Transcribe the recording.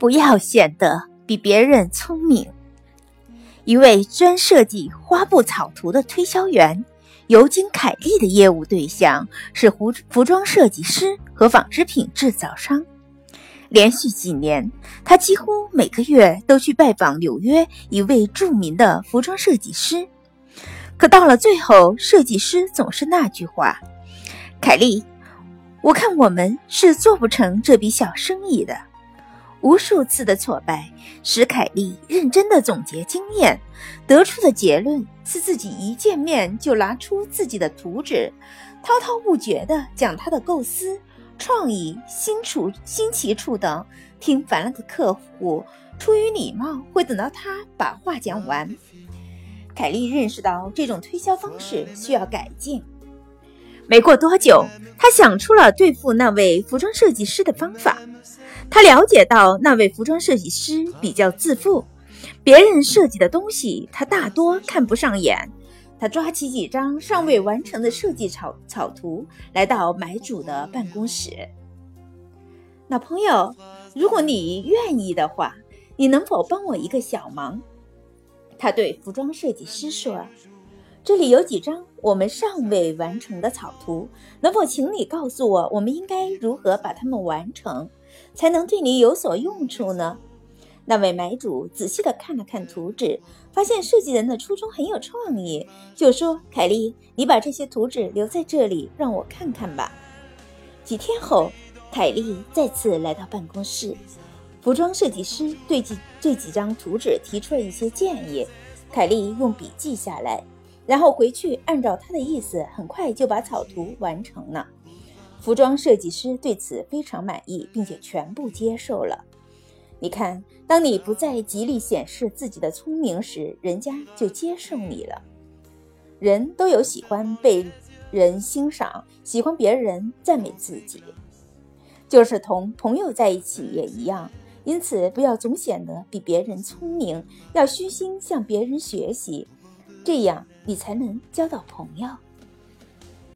不要显得比别人聪明。一位专设计花布草图的推销员，尤金·凯利的业务对象是服服装设计师和纺织品制造商。连续几年，他几乎每个月都去拜访纽约一位著名的服装设计师。可到了最后，设计师总是那句话：“凯利，我看我们是做不成这笔小生意的。”无数次的挫败使凯利认真的总结经验，得出的结论是自己一见面就拿出自己的图纸，滔滔不绝地讲他的构思、创意、新处、新奇处等。听烦了的客户，出于礼貌会等到他把话讲完。凯利认识到这种推销方式需要改进。没过多久，他想出了对付那位服装设计师的方法。他了解到那位服装设计师比较自负，别人设计的东西他大多看不上眼。他抓起几张尚未完成的设计草草图，来到买主的办公室。老朋友，如果你愿意的话，你能否帮我一个小忙？他对服装设计师说：“这里有几张我们尚未完成的草图，能否请你告诉我，我们应该如何把它们完成，才能对你有所用处呢？”那位买主仔细地看了看图纸，发现设计人的初衷很有创意，就说：“凯莉，你把这些图纸留在这里，让我看看吧。”几天后，凯莉再次来到办公室。服装设计师对几这几张图纸提出了一些建议，凯莉用笔记下来，然后回去按照他的意思，很快就把草图完成了。服装设计师对此非常满意，并且全部接受了。你看，当你不再极力显示自己的聪明时，人家就接受你了。人都有喜欢被人欣赏，喜欢别人赞美自己，就是同朋友在一起也一样。因此，不要总显得比别人聪明，要虚心向别人学习，这样你才能交到朋友。